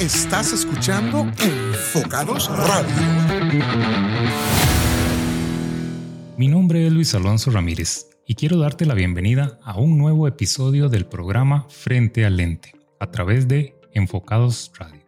Estás escuchando Enfocados Radio. Mi nombre es Luis Alonso Ramírez y quiero darte la bienvenida a un nuevo episodio del programa Frente al Lente a través de Enfocados Radio.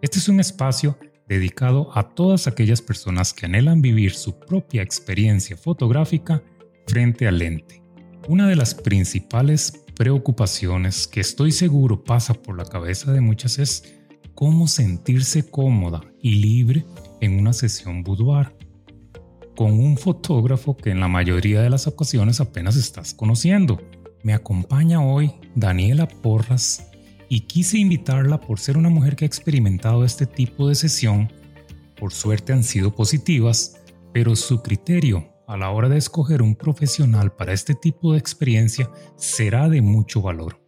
Este es un espacio dedicado a todas aquellas personas que anhelan vivir su propia experiencia fotográfica frente al lente. Una de las principales preocupaciones que estoy seguro pasa por la cabeza de muchas es cómo sentirse cómoda y libre en una sesión boudoir con un fotógrafo que en la mayoría de las ocasiones apenas estás conociendo. Me acompaña hoy Daniela Porras y quise invitarla por ser una mujer que ha experimentado este tipo de sesión. Por suerte han sido positivas, pero su criterio a la hora de escoger un profesional para este tipo de experiencia será de mucho valor.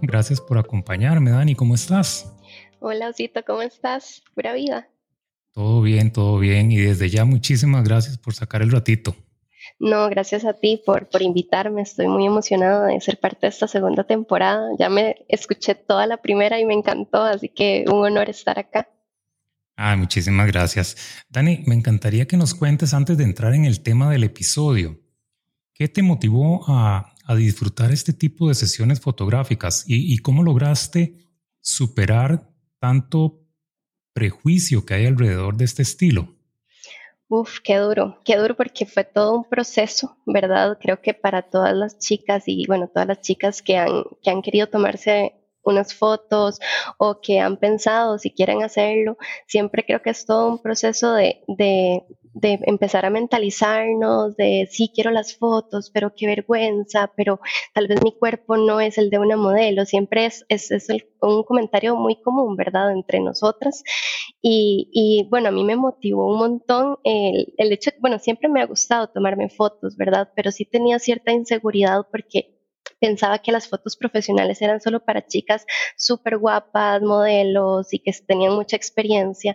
Gracias por acompañarme, Dani, ¿cómo estás? Hola, Osito, ¿cómo estás? Pura vida. Todo bien, todo bien. Y desde ya muchísimas gracias por sacar el ratito. No, gracias a ti por, por invitarme. Estoy muy emocionada de ser parte de esta segunda temporada. Ya me escuché toda la primera y me encantó, así que un honor estar acá. Ah, muchísimas gracias. Dani, me encantaría que nos cuentes antes de entrar en el tema del episodio. ¿Qué te motivó a, a disfrutar este tipo de sesiones fotográficas y, y cómo lograste superar tanto prejuicio que hay alrededor de este estilo? Uf, qué duro, qué duro porque fue todo un proceso, ¿verdad? Creo que para todas las chicas y bueno, todas las chicas que han, que han querido tomarse unas fotos o que han pensado si quieren hacerlo, siempre creo que es todo un proceso de, de, de empezar a mentalizarnos, de sí quiero las fotos, pero qué vergüenza, pero tal vez mi cuerpo no es el de una modelo, siempre es, es, es un comentario muy común, ¿verdad?, entre nosotras. Y, y, bueno, a mí me motivó un montón el, el hecho, bueno, siempre me ha gustado tomarme fotos, ¿verdad?, pero sí tenía cierta inseguridad porque pensaba que las fotos profesionales eran solo para chicas súper guapas, modelos y que tenían mucha experiencia,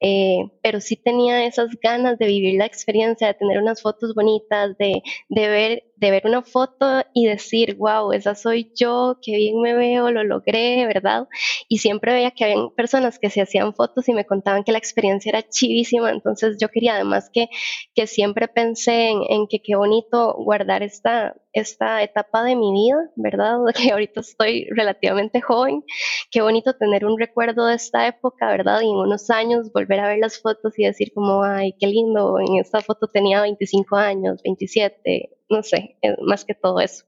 eh, pero sí tenía esas ganas de vivir la experiencia, de tener unas fotos bonitas, de, de ver de ver una foto y decir, wow, esa soy yo, qué bien me veo, lo logré, ¿verdad? Y siempre veía que había personas que se hacían fotos y me contaban que la experiencia era chivísima, entonces yo quería además que, que siempre pensé en, en que qué bonito guardar esta, esta etapa de mi vida, ¿verdad? Que ahorita estoy relativamente joven, qué bonito tener un recuerdo de esta época, ¿verdad? Y en unos años volver a ver las fotos y decir como, ay, qué lindo, en esta foto tenía 25 años, 27, no sé, más que todo eso.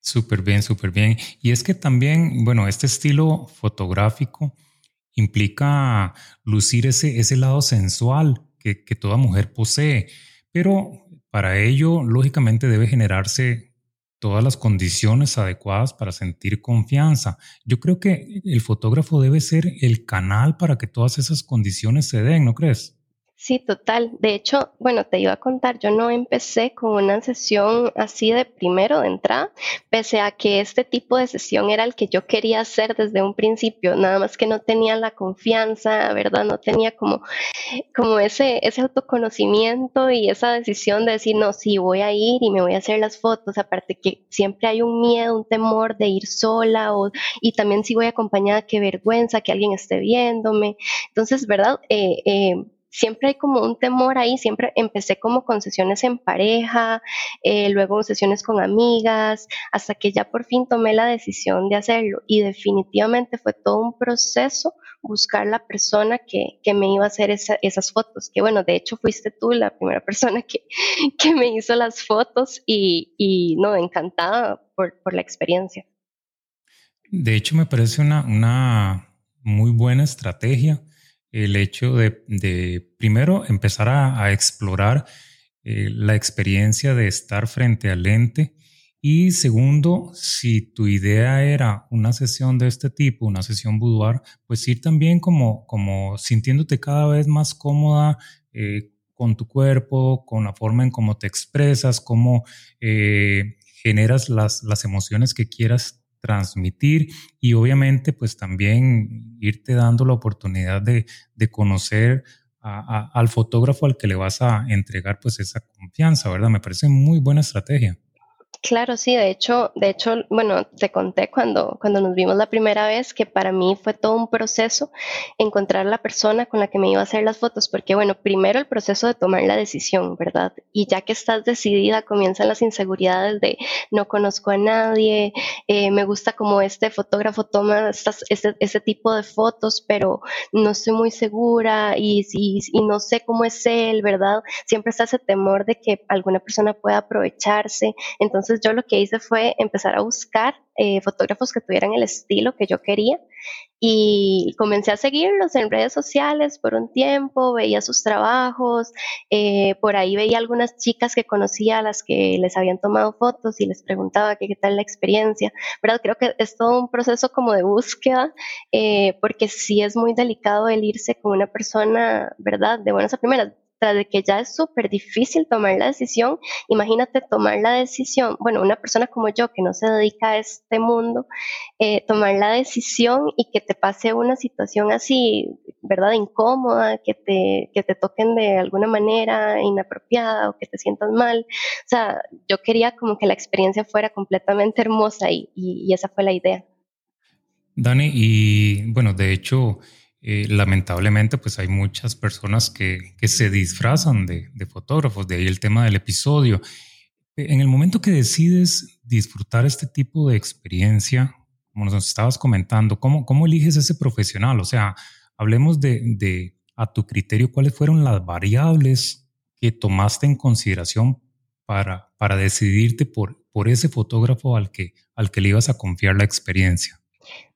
Súper bien, súper bien. Y es que también, bueno, este estilo fotográfico implica lucir ese, ese lado sensual que, que toda mujer posee, pero para ello, lógicamente, debe generarse todas las condiciones adecuadas para sentir confianza. Yo creo que el fotógrafo debe ser el canal para que todas esas condiciones se den, ¿no crees? Sí, total. De hecho, bueno, te iba a contar, yo no empecé con una sesión así de primero de entrada, pese a que este tipo de sesión era el que yo quería hacer desde un principio, nada más que no tenía la confianza, ¿verdad? No tenía como, como ese, ese autoconocimiento y esa decisión de decir, no, sí, voy a ir y me voy a hacer las fotos, aparte que siempre hay un miedo, un temor de ir sola o, y también si voy acompañada, qué vergüenza que alguien esté viéndome. Entonces, ¿verdad? Eh, eh, siempre hay como un temor ahí, siempre empecé como con sesiones en pareja, eh, luego sesiones con amigas, hasta que ya por fin tomé la decisión de hacerlo y definitivamente fue todo un proceso buscar la persona que, que me iba a hacer esas fotos, que bueno, de hecho fuiste tú la primera persona que, que me hizo las fotos y, y no, encantada por, por la experiencia. De hecho, me parece una, una muy buena estrategia el hecho de, primero empezar a, explorar eh, la experiencia de estar frente al lente y segundo, si tu idea era una sesión de este tipo, una sesión boudoir, pues ir también como, como sintiéndote cada vez más cómoda eh, con tu cuerpo, con la forma en cómo te expresas, cómo eh, generas las, las emociones que quieras transmitir y obviamente pues también irte dando la oportunidad de, de conocer al fotógrafo al que le vas a entregar pues esa confianza, ¿verdad? Me parece muy buena estrategia. Claro, sí, de hecho, de hecho, bueno, te conté cuando, cuando nos vimos la primera vez que para mí fue todo un proceso encontrar la persona con la que me iba a hacer las fotos, porque bueno, primero el proceso de tomar la decisión, ¿verdad? Y ya que estás decidida, comienzan las inseguridades de no conozco a nadie, eh, me gusta como este fotógrafo toma estas, ese, ese, tipo de fotos, pero no estoy muy segura y, y, y no sé cómo es él, ¿verdad? Siempre está ese temor de que alguna persona pueda aprovecharse, entonces yo lo que hice fue empezar a buscar eh, fotógrafos que tuvieran el estilo que yo quería y comencé a seguirlos en redes sociales por un tiempo, veía sus trabajos, eh, por ahí veía algunas chicas que conocía a las que les habían tomado fotos y les preguntaba qué tal la experiencia, ¿verdad? Creo que es todo un proceso como de búsqueda, eh, porque sí es muy delicado el irse con una persona, ¿verdad? De buenas a primeras de que ya es súper difícil tomar la decisión, imagínate tomar la decisión, bueno, una persona como yo que no se dedica a este mundo, eh, tomar la decisión y que te pase una situación así, ¿verdad? Incómoda, que te, que te toquen de alguna manera inapropiada o que te sientas mal. O sea, yo quería como que la experiencia fuera completamente hermosa y, y esa fue la idea. Dani, y bueno, de hecho, eh, lamentablemente, pues hay muchas personas que, que se disfrazan de, de, fotógrafos, de ahí el tema del episodio. En el momento que decides disfrutar este tipo de experiencia, como nos estabas comentando, ¿cómo, cómo eliges ese profesional? O sea, hablemos de, de, a tu criterio, cuáles fueron las variables que tomaste en consideración para, para decidirte por, por ese fotógrafo al que, al que le ibas a confiar la experiencia.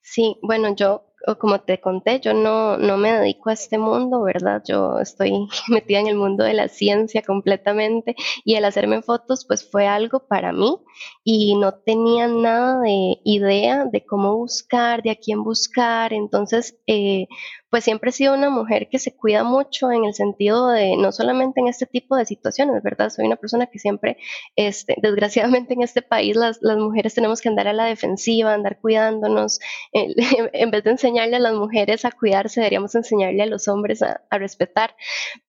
Sí, bueno, yo como te conté, yo no, no me dedico a este mundo, ¿verdad? Yo estoy metida en el mundo de la ciencia completamente y el hacerme fotos pues fue algo para mí y no tenía nada de idea de cómo buscar, de a quién buscar, entonces eh, pues siempre he sido una mujer que se cuida mucho en el sentido de, no solamente en este tipo de situaciones, ¿verdad? Soy una persona que siempre, este, desgraciadamente en este país las, las mujeres tenemos que andar a la defensiva, andar cuidándonos, en vez de enseñarle a las mujeres a cuidarse, deberíamos enseñarle a los hombres a, respetar,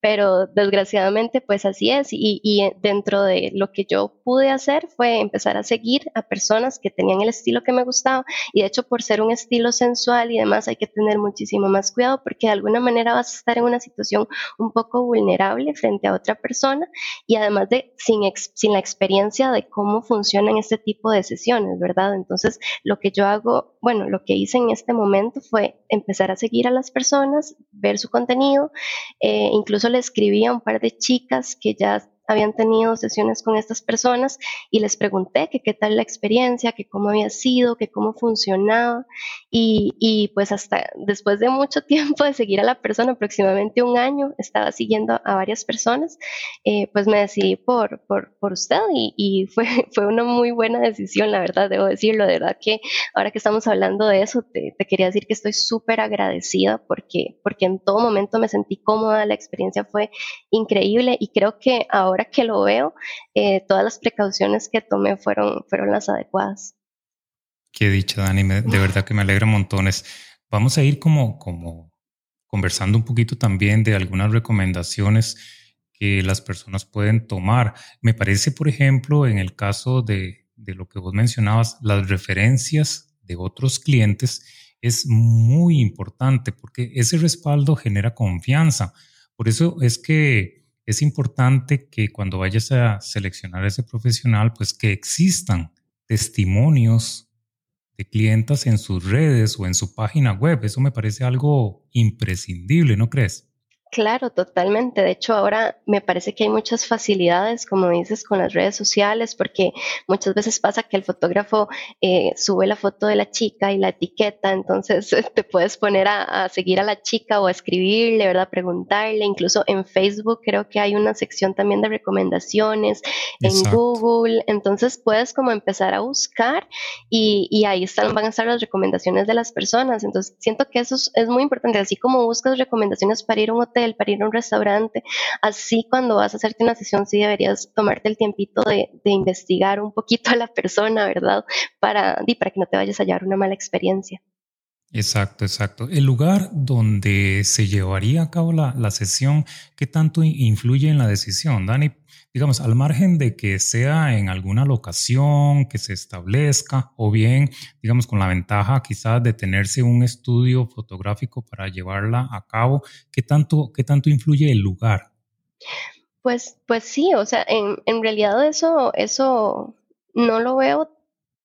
pero desgraciadamente pues así es. Y, y dentro de lo que yo pude hacer fue empezar a seguir a personas que tenían el estilo que me gustaba. Y de hecho por ser un estilo sensual y demás hay que tener muchísimo más cuidado porque de alguna manera vas a estar en una situación un poco vulnerable frente a otra persona y además de sin, sin la experiencia de cómo funcionan este tipo de sesiones, ¿verdad? Entonces, lo que yo hago, bueno, lo que hice en este momento fue empezar a seguir a las personas, ver su contenido, eh, incluso le escribí a un par de chicas que ya habían tenido sesiones con estas personas y les pregunté que qué tal la experiencia, que cómo había sido, que cómo funcionaba. Y, y, pues hasta después de mucho tiempo de seguir a la persona, aproximadamente un año, estaba siguiendo a varias personas, eh, pues me decidí por, por, por usted y, y, fue, fue una muy buena decisión, la verdad, debo decirlo, de verdad que ahora que estamos hablando de eso, te, te quería decir que estoy súper agradecida porque, porque en todo momento me sentí cómoda, la experiencia fue increíble y creo que ahora que lo veo, eh, todas las precauciones que tomé fueron, fueron las adecuadas. Qué dicha, Dani, de verdad que me alegra montones. Vamos a ir como, como conversando un poquito también de algunas recomendaciones que las personas pueden tomar. Me parece, por ejemplo, en el caso de, de lo que vos mencionabas, las referencias de otros clientes es muy importante porque ese respaldo genera confianza. Por eso es que es importante que cuando vayas a seleccionar a ese profesional, pues que existan testimonios de clientas en sus redes o en su página web. Eso me parece algo imprescindible, ¿no crees? Claro, totalmente. De hecho, ahora me parece que hay muchas facilidades, como dices, con las redes sociales, porque muchas veces pasa que el fotógrafo eh, sube la foto de la chica y la etiqueta, entonces te puedes poner a, seguir a la chica o a escribirle, ¿verdad? Preguntarle. Incluso en Facebook creo que hay una sección también de recomendaciones, en Google, entonces puedes como empezar a buscar y, y, ahí están, van a estar las recomendaciones de las personas. Entonces siento que eso es, es muy importante, así como buscas recomendaciones para ir a un hotel para ir a un restaurante. Así cuando vas a hacerte una sesión, sí deberías tomarte el tiempito de, investigar un poquito a la persona, ¿verdad? Para, para que no te vayas a hallar una mala experiencia. Exacto, exacto. El lugar donde se llevaría a cabo la, la sesión, ¿qué tanto influye en la decisión, Dani? Digamos, al margen de que sea en alguna locación que se establezca o bien, digamos, con la ventaja quizás de tenerse un estudio fotográfico para llevarla a cabo, ¿qué tanto, qué tanto influye el lugar? Pues, pues sí, o sea, en, en realidad eso, eso no lo veo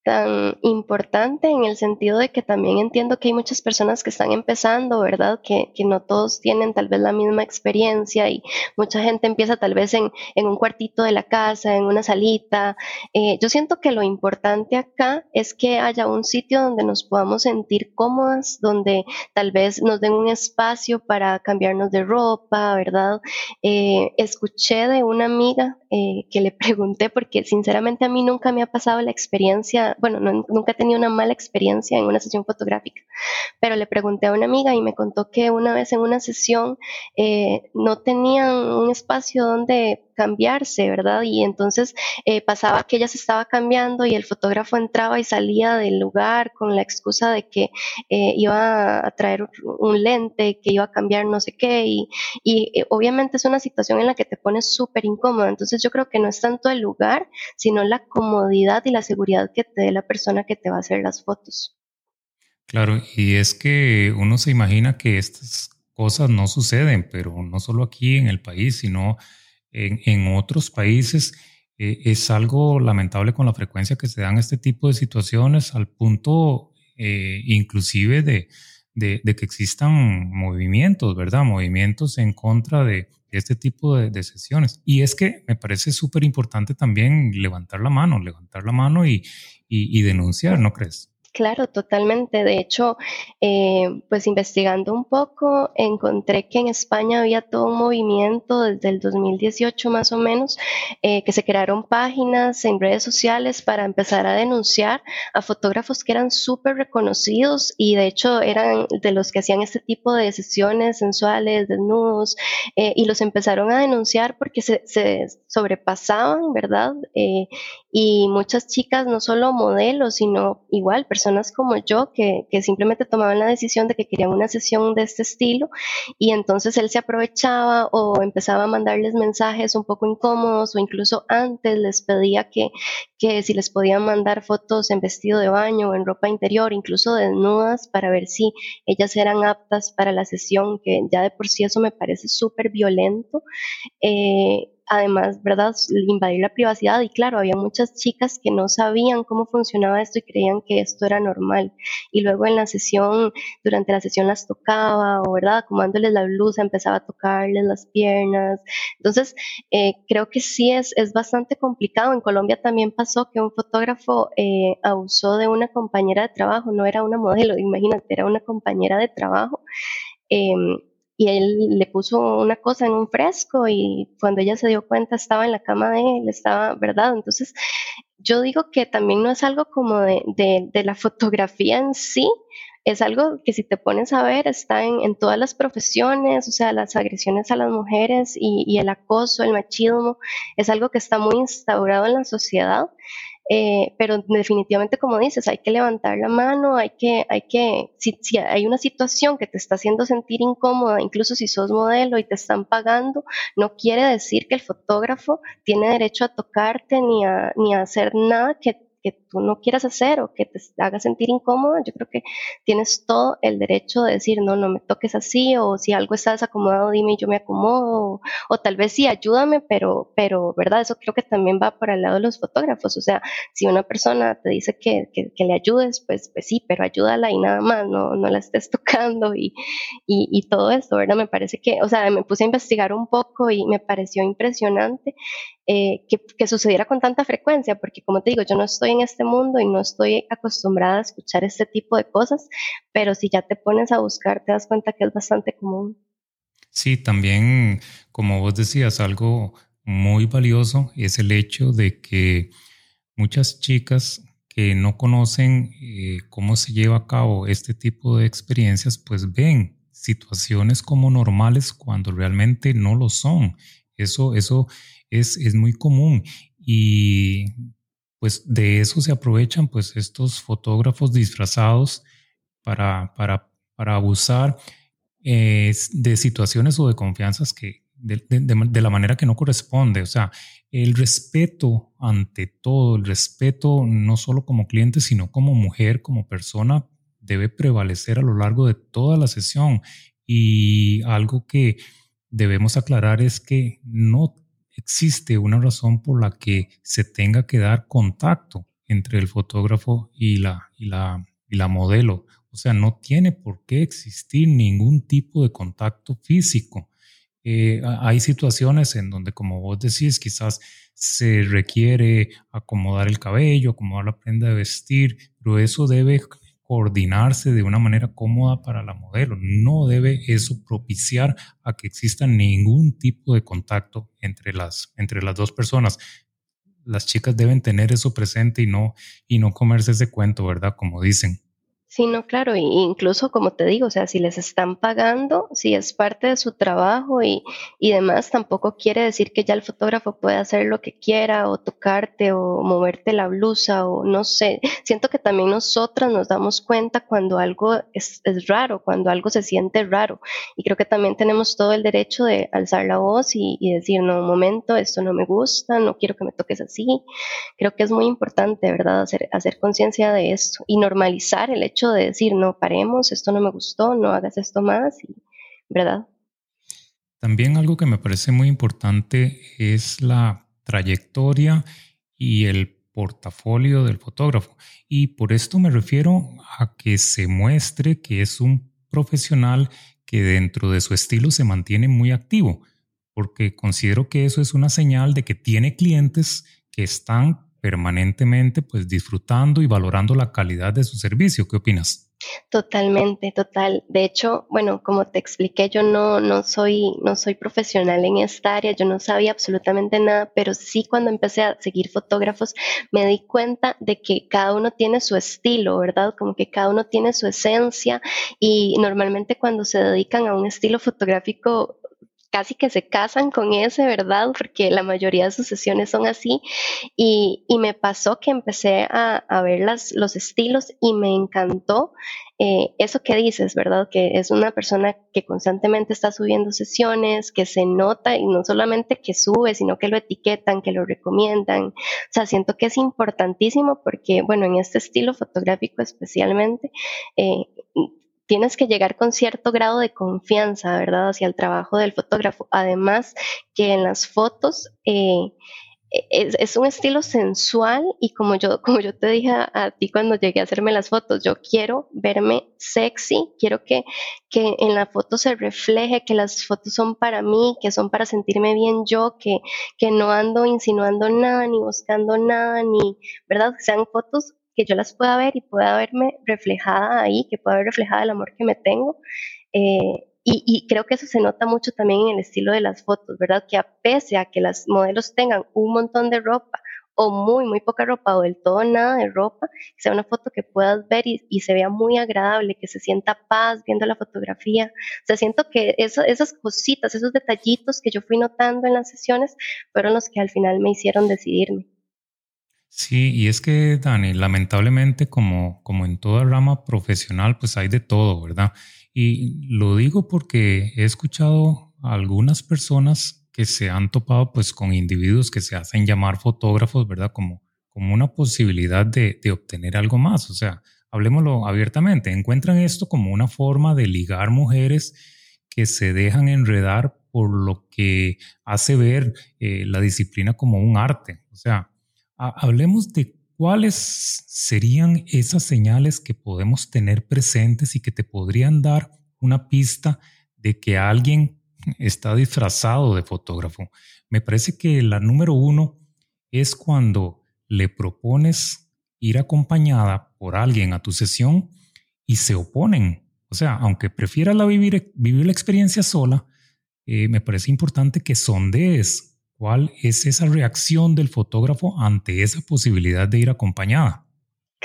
tan importante en el sentido de que también entiendo que hay muchas personas que están empezando, ¿verdad? Que, que no todos tienen tal vez la misma experiencia y mucha gente empieza tal vez en, en un cuartito de la casa, en una salita. Eh, yo siento que lo importante acá es que haya un sitio donde nos podamos sentir cómodas, donde tal vez nos den un espacio para cambiarnos de ropa, ¿verdad? Eh, escuché de una amiga eh, que le pregunté, porque sinceramente a mí nunca me ha pasado la experiencia bueno, nunca he tenido una mala experiencia en una sesión fotográfica, pero le pregunté a una amiga y me contó que una vez en una sesión eh, no tenían un espacio donde cambiarse, ¿verdad? Y entonces eh, pasaba que ella se estaba cambiando y el fotógrafo entraba y salía del lugar con la excusa de que eh, iba a traer un lente, que iba a cambiar no sé qué, y, y obviamente es una situación en la que te pones súper incómoda. Entonces yo creo que no es tanto el lugar, sino la comodidad y la seguridad que te la persona que te va a hacer las fotos. Claro, y es que uno se imagina que estas cosas no suceden, pero no solo aquí en el país, sino en, otros países. Eh, es algo lamentable con la frecuencia que se dan este tipo de situaciones al punto eh, inclusive de, que existan movimientos, ¿verdad? Movimientos en contra de, este tipo de, sesiones. Y es que me parece súper importante también levantar la mano, levantar la mano y, denunciar, ¿no crees? Claro, totalmente. De hecho, eh, pues investigando un poco, encontré que en España había todo un movimiento desde el 2018 más o menos, eh, que se crearon páginas en redes sociales para empezar a denunciar a fotógrafos que eran súper reconocidos y de hecho eran de los que hacían este tipo de sesiones sensuales, desnudos, eh, y los empezaron a denunciar porque se, se sobrepasaban, ¿verdad? y muchas chicas, no solo modelos, sino igual personas como yo, que, que, simplemente tomaban la decisión de que querían una sesión de este estilo y entonces él se aprovechaba o empezaba a mandarles mensajes un poco incómodos o incluso antes les pedía que, que si les podían mandar fotos en vestido de baño o en ropa interior, incluso desnudas, para ver si ellas eran aptas para la sesión, que ya de por sí eso me parece súper violento. Eh, además, ¿verdad?, invadir la privacidad. Y claro, había muchas chicas que no sabían cómo funcionaba esto y creían que esto era normal. Y luego en la sesión, durante la sesión las tocaba, o ¿verdad?, acomodándoles la blusa, empezaba a tocarles las piernas. Entonces, eh, creo que sí es, es bastante complicado. En Colombia también pasó que un fotógrafo eh, abusó de una compañera de trabajo, no era una modelo, imagínate, era una compañera de trabajo. Em, y él le puso una cosa en un fresco y cuando ella se dio cuenta estaba en la cama de él, estaba, ¿verdad? Entonces, yo digo que también no es algo como de, de, la fotografía en sí, es algo que si te pones a ver está en, todas las profesiones, o sea, las agresiones a las mujeres y el acoso, el machismo, es algo que está muy instaurado en la sociedad. Eh, pero definitivamente, como dices, hay que levantar la mano, hay que, hay que, si, si, hay una situación que te está haciendo sentir incómoda, incluso si sos modelo y te están pagando, no quiere decir que el fotógrafo tiene derecho a tocarte ni a, ni a hacer nada que que tú no quieras hacer o que te haga sentir incómoda, yo creo que tienes todo el derecho de decir, no, no me toques así, o si algo está desacomodado, dime yo me acomodo, o, tal vez sí, ayúdame, pero, pero, ¿verdad? Eso creo que también va por el lado de los fotógrafos, o sea, si una persona te dice que, que, le ayudes, pues, pues sí, pero ayúdala y nada más, no, no la estés tocando y, y, todo esto, ¿verdad? Me parece que, o sea, me puse a investigar un poco y me pareció impresionante eh, que, sucediera con tanta frecuencia, porque como te digo, yo no estoy en este mundo y no estoy acostumbrada a escuchar este tipo de cosas, pero si ya te pones a buscar, te das cuenta que es bastante común. Sí, también, como vos decías, algo muy valioso es el hecho de que muchas chicas que no conocen eh, cómo se lleva a cabo este tipo de experiencias, pues ven situaciones como normales cuando realmente no lo son. Eso, eso es, es muy común y pues de eso se aprovechan pues estos fotógrafos disfrazados para, para, para abusar eh, de situaciones o de confianzas que de, de, la manera que no corresponde. O sea, el respeto ante todo, el respeto no solo como cliente, sino como mujer, como persona, debe prevalecer a lo largo de toda la sesión. Y algo que debemos aclarar es que no existe una razón por la que se tenga que dar contacto entre el fotógrafo y la, y la, y la modelo. O sea, no tiene por qué existir ningún tipo de contacto físico. Eh, hay situaciones en donde, como vos decís, quizás se requiere acomodar el cabello, acomodar la prenda de vestir, pero eso debe coordinarse de una manera cómoda para la modelo. No debe eso propiciar a que exista ningún tipo de contacto entre las, entre las dos personas. Las chicas deben tener eso presente y no, y no comerse ese cuento, ¿verdad? Como dicen. Sí, no, claro, e incluso como te digo, o sea, si les están pagando, si es parte de su trabajo y, y demás, tampoco quiere decir que ya el fotógrafo puede hacer lo que quiera o tocarte o moverte la blusa o no sé. Siento que también nosotras nos damos cuenta cuando algo es, es raro, cuando algo se siente raro. Y creo que también tenemos todo el derecho de alzar la voz y, y decir, no, un momento, esto no me gusta, no quiero que me toques así. Creo que es muy importante, ¿verdad?, hacer, hacer conciencia de esto y normalizar el hecho de decir, no, paremos, esto no me gustó, no hagas esto más, ¿verdad? También algo que me parece muy importante es la trayectoria y el portafolio del fotógrafo. Y por esto me refiero a que se muestre que es un profesional que dentro de su estilo se mantiene muy activo, porque considero que eso es una señal de que tiene clientes que están permanentemente pues disfrutando y valorando la calidad de su servicio. ¿Qué opinas? Totalmente, total. De hecho, bueno, como te expliqué, yo no, no, soy, no soy profesional en esta área, yo no sabía absolutamente nada, pero sí cuando empecé a seguir fotógrafos me di cuenta de que cada uno tiene su estilo, ¿verdad? Como que cada uno tiene su esencia y normalmente cuando se dedican a un estilo fotográfico casi que se casan con ese, ¿verdad? Porque la mayoría de sus sesiones son así. Y, me pasó que empecé a, ver las, los estilos y me encantó eh, eso que dices, ¿verdad? Que es una persona que constantemente está subiendo sesiones, que se nota y no solamente que sube, sino que lo etiquetan, que lo recomiendan. O sea, siento que es importantísimo porque, bueno, en este estilo fotográfico especialmente, eh, tienes que llegar con cierto grado de confianza, ¿verdad?, hacia el trabajo del fotógrafo. Además, que en las fotos eh, es, un estilo sensual y como yo, como yo te dije a, ti cuando llegué a hacerme las fotos, yo quiero verme sexy, quiero que, que en la foto se refleje que las fotos son para mí, que son para sentirme bien yo, que, que no ando insinuando nada, ni buscando nada, ni, ¿verdad? Sean fotos que yo las pueda ver y pueda verme reflejada ahí, que pueda ver reflejada el amor que me tengo. Eh, y, creo que eso se nota mucho también en el estilo de las fotos, ¿verdad? Que a pese a que las modelos tengan un montón de ropa o muy, muy poca ropa o del todo nada de ropa, sea una foto que puedas ver y, se vea muy agradable, que se sienta paz viendo la fotografía. O sea, siento que esas cositas, esos detallitos que yo fui notando en las sesiones fueron los que al final me hicieron decidirme. Sí, y es que, Dani, lamentablemente, como, como en toda rama profesional, pues hay de todo, ¿verdad? Y lo digo porque he escuchado a algunas personas que se han topado pues con individuos que se hacen llamar fotógrafos, ¿verdad? Como, como una posibilidad de, de obtener algo más. O sea, hablemoslo abiertamente, encuentran esto como una forma de ligar mujeres que se dejan enredar por lo que hace ver eh, la disciplina como un arte. O sea, hablemos de cuáles serían esas señales que podemos tener presentes y que te podrían dar una pista de que alguien está disfrazado de fotógrafo. Me parece que la número uno es cuando le propones ir acompañada por alguien a tu sesión y se oponen. O sea, aunque prefieras la vivir, vivir la experiencia sola, eh, me parece importante que sondees ¿Cuál es esa reacción del fotógrafo ante esa posibilidad de ir acompañada?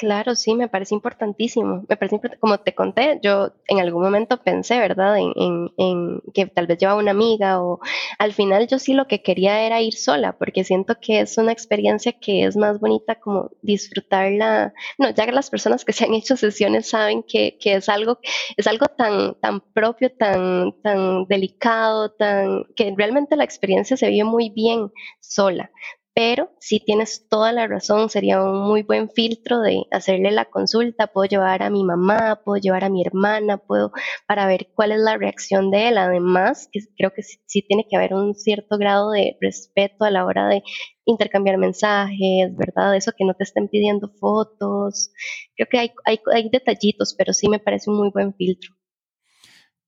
Claro, sí, me parece importantísimo. Me parece como te conté, yo en algún momento pensé, ¿verdad?, en, en, que tal vez llevaba una amiga o al final yo sí lo que quería era ir sola, porque siento que es una experiencia que es más bonita como disfrutarla. No, ya que las personas que se han hecho sesiones saben que, que es algo, es algo tan, tan propio, tan, tan delicado, tan, que realmente la experiencia se vive muy bien sola pero si tienes toda la razón, sería un muy buen filtro de hacerle la consulta, puedo llevar a mi mamá, puedo llevar a mi hermana, puedo para ver cuál es la reacción de él. Además, que creo que sí, tiene que haber un cierto grado de respeto a la hora de intercambiar mensajes, ¿verdad? Eso que no te estén pidiendo fotos. Creo que hay, hay, hay detallitos, pero sí me parece un muy buen filtro.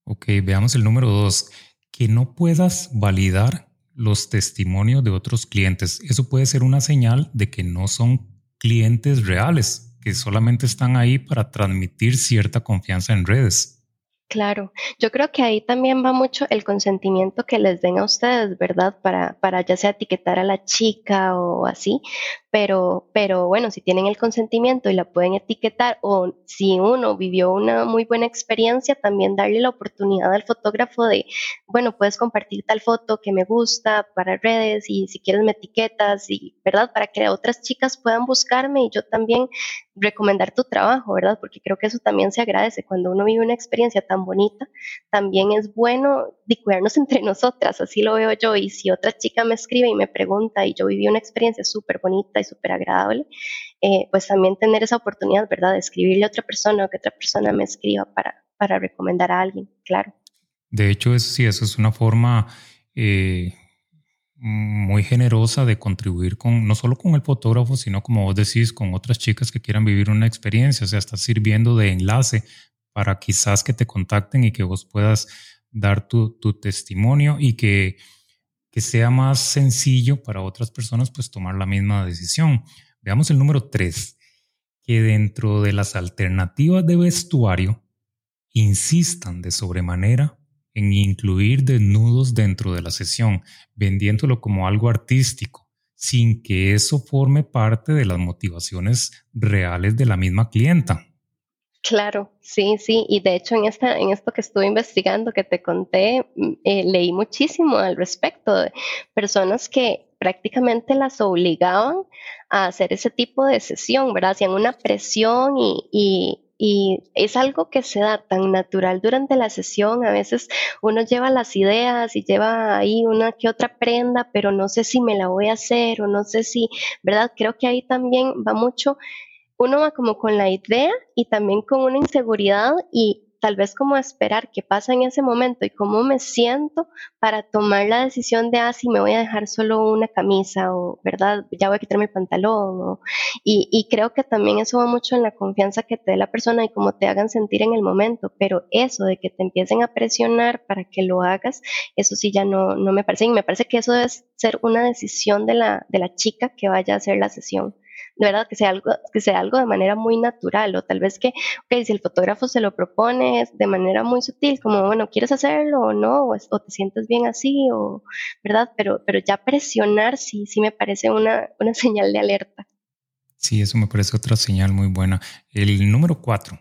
Ok, veamos el número dos. Que no puedas validar los testimonios de otros clientes. Eso puede ser una señal de que no son clientes reales, que solamente están ahí para transmitir cierta confianza en redes. Claro, yo creo que ahí también va mucho el consentimiento que les den a ustedes, ¿verdad? Para, para ya sea etiquetar a la chica o así, pero, pero bueno, si tienen el consentimiento y la pueden etiquetar o si uno vivió una muy buena experiencia, también darle la oportunidad al fotógrafo de, bueno, puedes compartir tal foto que me gusta para redes y si quieres me etiquetas y, ¿verdad? Para que otras chicas puedan buscarme y yo también recomendar tu trabajo, ¿verdad? Porque creo que eso también se agradece. Cuando uno vive una experiencia tan bonita, también es bueno de cuidarnos entre nosotras, así lo veo yo. Y si otra chica me escribe y me pregunta y yo viví una experiencia súper bonita y súper agradable, eh, pues también tener esa oportunidad, ¿verdad? De escribirle a otra persona o que otra persona me escriba para, para recomendar a alguien, claro. De hecho, eso sí, eso es una forma... Eh, muy generosa de contribuir con, no solo con el fotógrafo, sino como vos decís, con otras chicas que quieran vivir una experiencia. O sea, está sirviendo de enlace para quizás que te contacten y que vos puedas dar tu, tu testimonio y que, que sea más sencillo para otras personas pues tomar la misma decisión. Veamos el número tres, que dentro de las alternativas de vestuario insistan de sobremanera en incluir desnudos dentro de la sesión, vendiéndolo como algo artístico, sin que eso forme parte de las motivaciones reales de la misma clienta. Claro, sí, sí, y de hecho en esta, en esto que estuve investigando que te conté, mm, eh, leí muchísimo al respecto de personas que prácticamente las obligaban a hacer ese tipo de sesión, ¿verdad? Hacían una presión y, y es algo que se da tan natural durante la sesión. A veces uno lleva las ideas y lleva ahí una que otra prenda, pero no sé si me la voy a hacer o no sé si, ¿verdad? Creo que ahí también va mucho, uno va como con la idea y también con una inseguridad y tal vez como esperar qué pasa en ese momento y cómo me siento para tomar la decisión de, ah, si me voy a dejar solo una camisa o, ¿verdad? Ya voy a quitarme el pantalón. y, y, creo que también eso va mucho en la confianza que te dé la persona y cómo te hagan sentir en el momento, pero eso de que te empiecen a presionar para que lo hagas, eso sí ya no, no me parece. Y me parece que eso debe ser una decisión de la, de la chica que vaya a hacer la sesión verdad que sea algo, que sea algo de manera muy natural o tal vez que, ok, si el fotógrafo se lo propone de manera muy sutil, como, bueno, ¿quieres hacerlo o no? O, te sientes bien así, o, ¿verdad? Pero, pero ya presionar sí, sí me parece una, una señal de alerta. Sí, eso me parece otra señal muy buena. El número cuatro,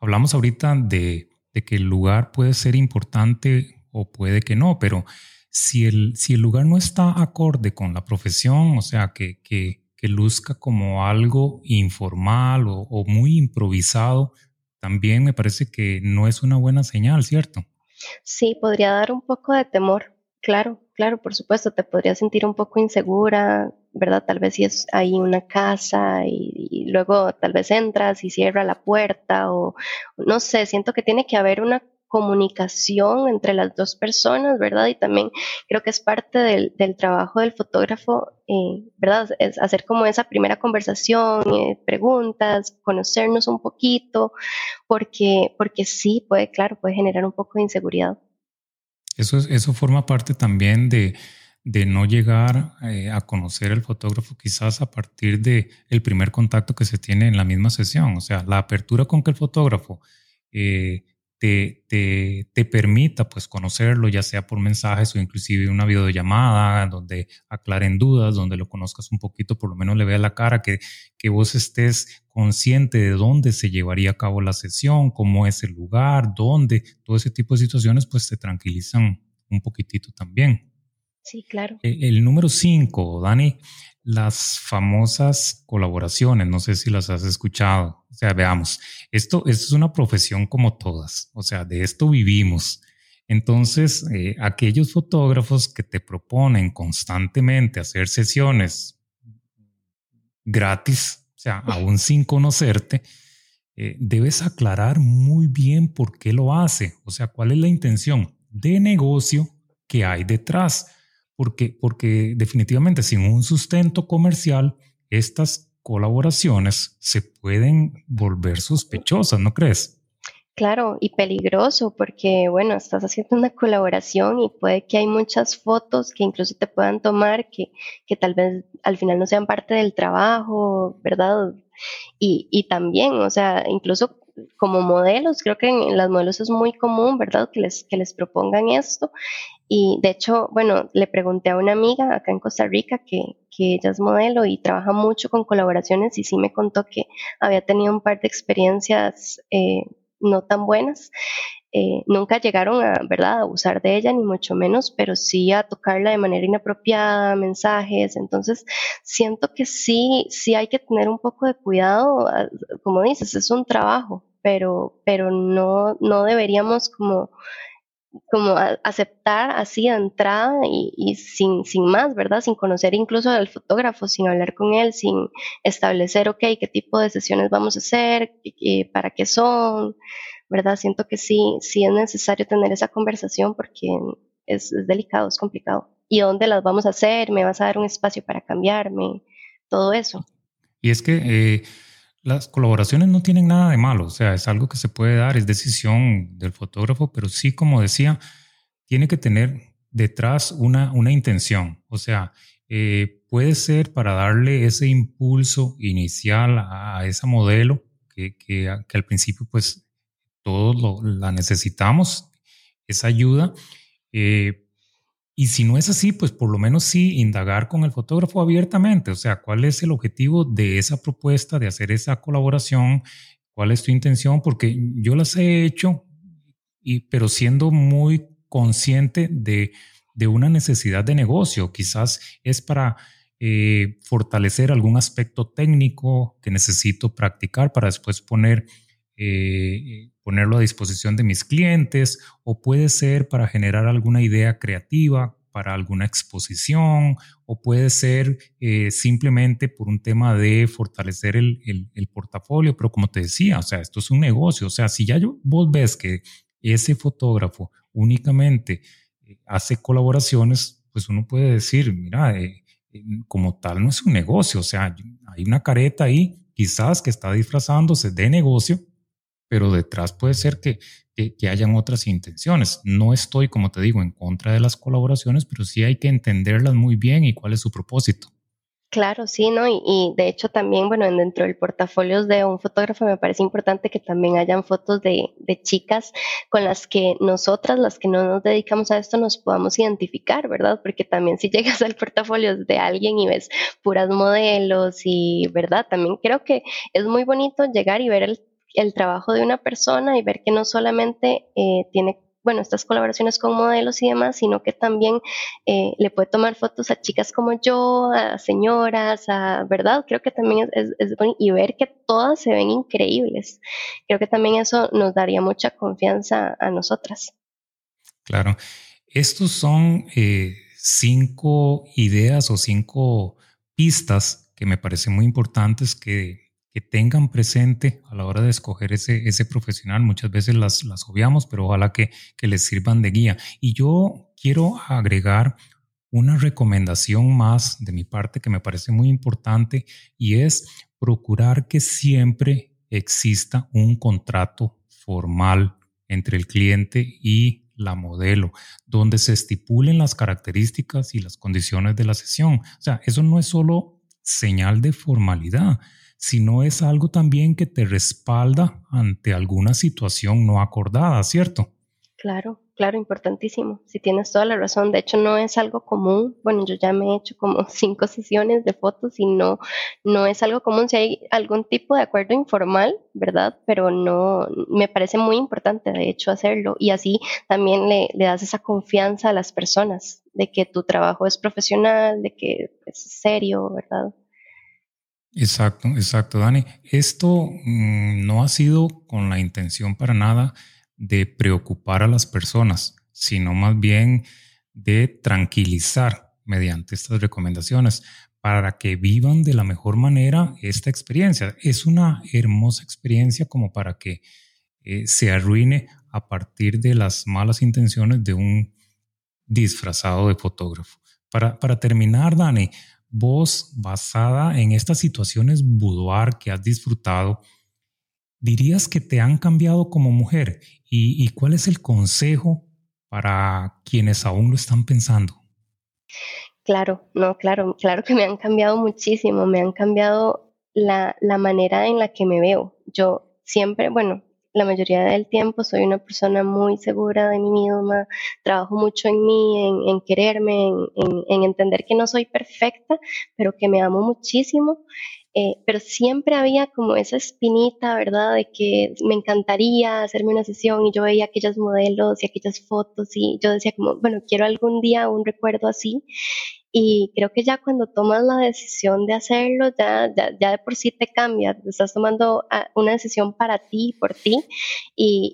hablamos ahorita de, de que el lugar puede ser importante o puede que no, pero si el, si el lugar no está acorde con la profesión, o sea, que, que que luzca como algo informal o, muy improvisado, también me parece que no es una buena señal, ¿cierto? Sí, podría dar un poco de temor, claro, claro, por supuesto, te podría sentir un poco insegura, ¿verdad? Tal vez si es ahí una casa y, y, luego tal vez entras y cierra la puerta o no sé, siento que tiene que haber una comunicación entre las dos personas, ¿verdad? Y también creo que es parte del, trabajo del fotógrafo, eh, ¿verdad? Es hacer como esa primera conversación, eh, preguntas, conocernos un poquito, porque, porque sí, puede, claro, puede generar un poco de inseguridad. Eso, eso forma parte también de, no llegar eh, a conocer al fotógrafo quizás a partir de el primer contacto que se tiene en la misma sesión, o sea, la apertura con que el fotógrafo te, te, te, permita pues conocerlo, ya sea por mensajes o inclusive una videollamada donde aclaren dudas, donde lo conozcas un poquito, por lo menos le vea la cara, que, que vos estés consciente de dónde se llevaría a cabo la sesión, cómo es el lugar, dónde, todo ese tipo de situaciones pues te tranquilizan un poquitito también. Sí, claro. Eh, el, número cinco, Dani, las famosas colaboraciones, no sé si las has escuchado. O sea, veamos, esto, esto es una profesión como todas, o sea, de esto vivimos. Entonces, eh, aquellos fotógrafos que te proponen constantemente hacer sesiones gratis, o sea, aún sin conocerte, eh, debes aclarar muy bien por qué lo hace, o sea, cuál es la intención de negocio que hay detrás porque, porque definitivamente sin un sustento comercial, estas colaboraciones se pueden volver sospechosas, ¿no crees? Claro, y peligroso porque, bueno, estás haciendo una colaboración y puede que hay muchas fotos que incluso te puedan tomar que, que tal vez al final no sean parte del trabajo, ¿verdad? Y, y también, o sea, incluso como modelos, creo que en las modelos es muy común, ¿verdad? Que les, que les propongan esto. Y de hecho, bueno, le pregunté a una amiga acá en Costa Rica que, que ella es modelo y trabaja mucho con colaboraciones y sí me contó que había tenido un par de experiencias eh, no tan buenas. Eh, nunca llegaron a, ¿verdad?, a abusar de ella, ni mucho menos, pero sí a tocarla de manera inapropiada, mensajes. Entonces, siento que sí, sí hay que tener un poco de cuidado. Ah, como dices, es un trabajo, pero, pero no, no deberíamos como como aceptar así de entrada y, sin, sin más, ¿verdad? Sin conocer incluso al fotógrafo, sin hablar con él, sin establecer, ok, qué tipo de sesiones vamos a hacer, para qué son, ¿verdad? Siento que sí, sí es necesario tener esa conversación porque es, delicado, es complicado. ¿Y dónde las vamos a hacer? ¿Me vas a dar un espacio para cambiarme? Todo eso. Y es que... Eh, las colaboraciones no tienen nada de malo, o sea, es algo que se puede dar, es decisión del fotógrafo, pero sí, como decía, tiene que tener detrás una, una intención, o sea, eh, puede ser para darle ese impulso inicial a, esa modelo que, que, al principio pues todos la necesitamos, esa ayuda, eh, y si no es así, pues por lo menos sí indagar con el fotógrafo abiertamente, o sea, cuál es el objetivo de esa propuesta, de hacer esa colaboración, cuál es tu intención, porque yo las he hecho, y, pero siendo muy consciente de, de una necesidad de negocio, quizás es para eh, fortalecer algún aspecto técnico que necesito practicar para después poner eh, ponerlo a disposición de mis clientes o puede ser para generar alguna idea creativa para alguna exposición o puede ser eh, simplemente por un tema de fortalecer el, el, portafolio, pero como te decía, o sea, esto es un negocio, o sea, si ya yo, vos ves que ese fotógrafo únicamente eh, hace colaboraciones, pues uno puede decir, mira, como tal no es un negocio, o sea, hay una careta ahí quizás que está disfrazándose de negocio, pero detrás puede ser que, que, hayan otras intenciones. No estoy, como te digo, en contra de las colaboraciones, pero sí hay que entenderlas muy bien y cuál es su propósito. Claro, sí, ¿no? Y, de hecho también, bueno, dentro del portafolio de un fotógrafo me parece importante que también hayan fotos de, de, chicas con las que nosotras, las que no nos dedicamos a esto, nos podamos identificar, ¿verdad? Porque también si llegas al portafolio de alguien y ves puras modelos y, ¿verdad? También creo que es muy bonito llegar y ver el el trabajo de una persona y ver que no solamente eh, tiene bueno, estas colaboraciones con modelos y demás, sino que también eh, le puede tomar fotos a chicas como yo, a señoras, a, ¿verdad? Creo que también es, es, y ver que todas se ven increíbles. Creo que también eso nos daría mucha confianza a nosotras. Claro. Estos son eh, cinco ideas o cinco pistas que me parecen muy importantes que que tengan presente a la hora de escoger ese, ese profesional. Muchas veces las, las obviamos, pero ojalá que, que les sirvan de guía. Y yo quiero agregar una recomendación más de mi parte que me parece muy importante y es procurar que siempre exista un contrato formal entre el cliente y la modelo, donde se estipulen las características y las condiciones de la sesión. O sea, eso no es solo señal de formalidad, sino es algo también que te respalda ante alguna situación no acordada, ¿cierto? Claro, claro, importantísimo. Si tienes toda la razón. De hecho, no es algo común. Bueno, yo ya me he hecho como cinco sesiones de fotos y no, no es algo común. Si hay algún tipo de acuerdo informal, ¿verdad? Pero no, me parece muy importante, de hecho, hacerlo. Y así también le, le das esa confianza a las personas de que tu trabajo es profesional, de que es serio, ¿verdad? Exacto, exacto, Dani. Esto mm, no ha sido con la intención para nada de preocupar a las personas, sino más bien de tranquilizar mediante estas recomendaciones para que vivan de la mejor manera esta experiencia. Es una hermosa experiencia como para que eh, se arruine a partir de las malas intenciones de un disfrazado de fotógrafo. Para, para terminar, Dani, vos basada en estas situaciones boudoir que has disfrutado, dirías que te han cambiado como mujer ¿Y, cuál es el consejo para quienes aún lo están pensando? Claro, no, claro, claro que me han cambiado muchísimo, me han cambiado la, la manera en la que me veo. Yo siempre, bueno, la mayoría del tiempo soy una persona muy segura de mí misma, trabajo mucho en mí, en, quererme, en, en, entender que no soy perfecta, pero que me amo muchísimo eh, pero siempre había como esa espinita, ¿verdad? De que me encantaría hacerme una sesión y yo veía aquellos modelos y aquellas fotos y yo decía como, bueno, quiero algún día un recuerdo así. Y creo que ya cuando tomas la decisión de hacerlo, ya, ya, de por sí te cambia, estás tomando ah, una decisión para ti, por ti, y,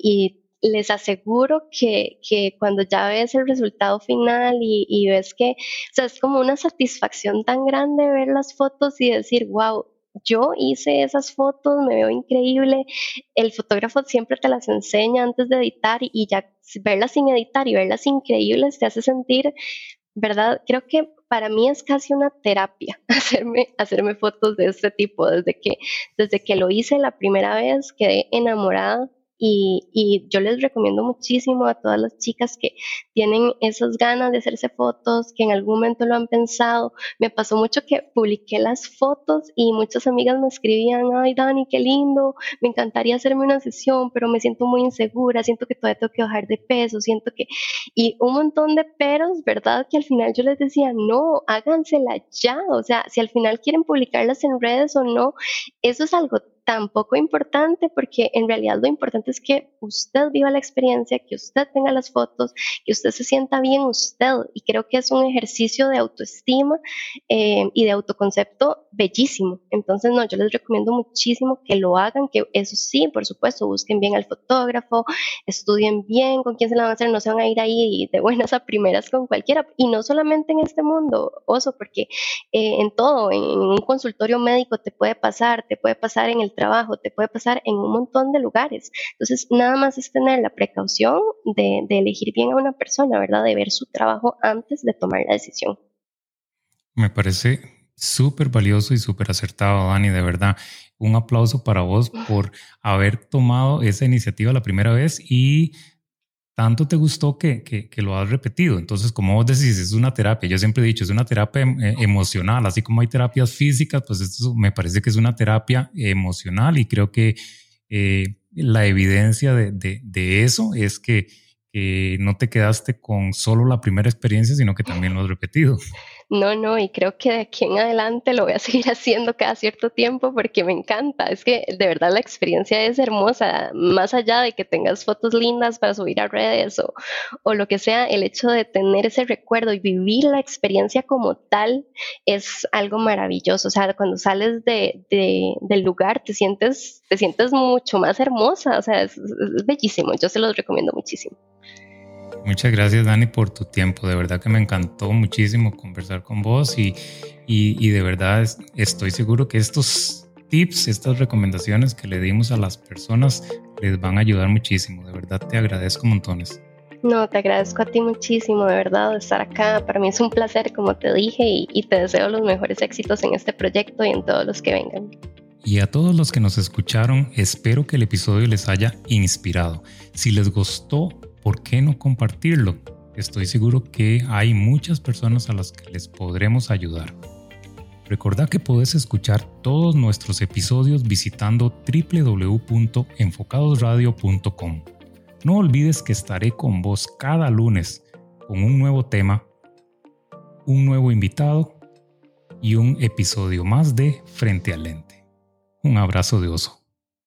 y les aseguro que, que, cuando ya ves el resultado final y, y, ves que, o sea, es como una satisfacción tan grande ver las fotos y decir, wow, yo hice esas fotos, me veo increíble. El fotógrafo siempre te las enseña antes de editar y ya verlas sin editar y verlas increíbles te hace sentir, ¿verdad? Creo que para mí es casi una terapia hacerme, hacerme fotos de este tipo. Desde que, desde que lo hice la primera vez quedé enamorada y, yo les recomiendo muchísimo a todas las chicas que tienen esas ganas de hacerse fotos, que en algún momento lo han pensado. Me pasó mucho que publiqué las fotos y muchas amigas me escribían, ay Dani, qué lindo, me encantaría hacerme una sesión, pero me siento muy insegura, siento que todavía tengo que bajar de peso, siento que... Y un montón de peros, ¿verdad? Que al final yo les decía, no, hágansela ya, o sea, si al final quieren publicarlas en redes o no, eso es algo tampoco importante porque en realidad lo importante es que usted viva la experiencia, que usted tenga las fotos, que usted se sienta bien usted y creo que es un ejercicio de autoestima eh, y de autoconcepto bellísimo. Entonces, no, yo les recomiendo muchísimo que lo hagan, que eso sí, por supuesto, busquen bien al fotógrafo, estudien bien con quién se la van a hacer, no se van a ir ahí de buenas a primeras con cualquiera y no solamente en este mundo, oso, porque eh, en todo, en un consultorio médico te puede pasar, te puede pasar en el trabajo, te puede pasar en un montón de lugares. Entonces, nada más es tener la precaución de, elegir bien a una persona, ¿verdad? De ver su trabajo antes de tomar la decisión. Me parece súper valioso y súper acertado, Dani, de verdad. Un aplauso para vos por haber tomado esa iniciativa la primera vez y tanto te gustó que, que, lo has repetido. Entonces, como vos decís, es una terapia. Yo siempre he dicho, es una terapia em, eh, emocional, así como hay terapias físicas, pues esto me parece que es una terapia emocional y creo que eh, la evidencia de, de, de, eso es que, que no te quedaste con solo la primera experiencia, sino que también lo has repetido. No, no, y creo que de aquí en adelante lo voy a seguir haciendo cada cierto tiempo porque me encanta. Es que de verdad la experiencia es hermosa. Más allá de que tengas fotos lindas para subir a redes o, o lo que sea, el hecho de tener ese recuerdo y vivir la experiencia como tal es algo maravilloso. O sea, cuando sales de, de, del lugar te sientes, te sientes mucho más hermosa. O sea, es bellísimo. Yo se los recomiendo muchísimo. Muchas gracias Dani por tu tiempo, de verdad que me encantó muchísimo conversar con vos y, y, de verdad estoy seguro que estos tips, estas recomendaciones que le dimos a las personas les van a ayudar muchísimo, de verdad te agradezco montones. No, te agradezco a ti muchísimo, de verdad, de estar acá. Para mí es un placer, como te dije, y, y te deseo los mejores éxitos en este proyecto y en todos los que vengan. Y a todos los que nos escucharon, espero que el episodio les haya inspirado. Si les gustó, ¿por qué no compartirlo? Estoy seguro que hay muchas personas a las que les podremos ayudar. Recordá que podés escuchar todos nuestros episodios visitando www.enfocadosradio.com. No olvides que estaré con vos cada lunes con un nuevo tema, un nuevo invitado y un episodio más de Frente al Lente. Un abrazo de oso.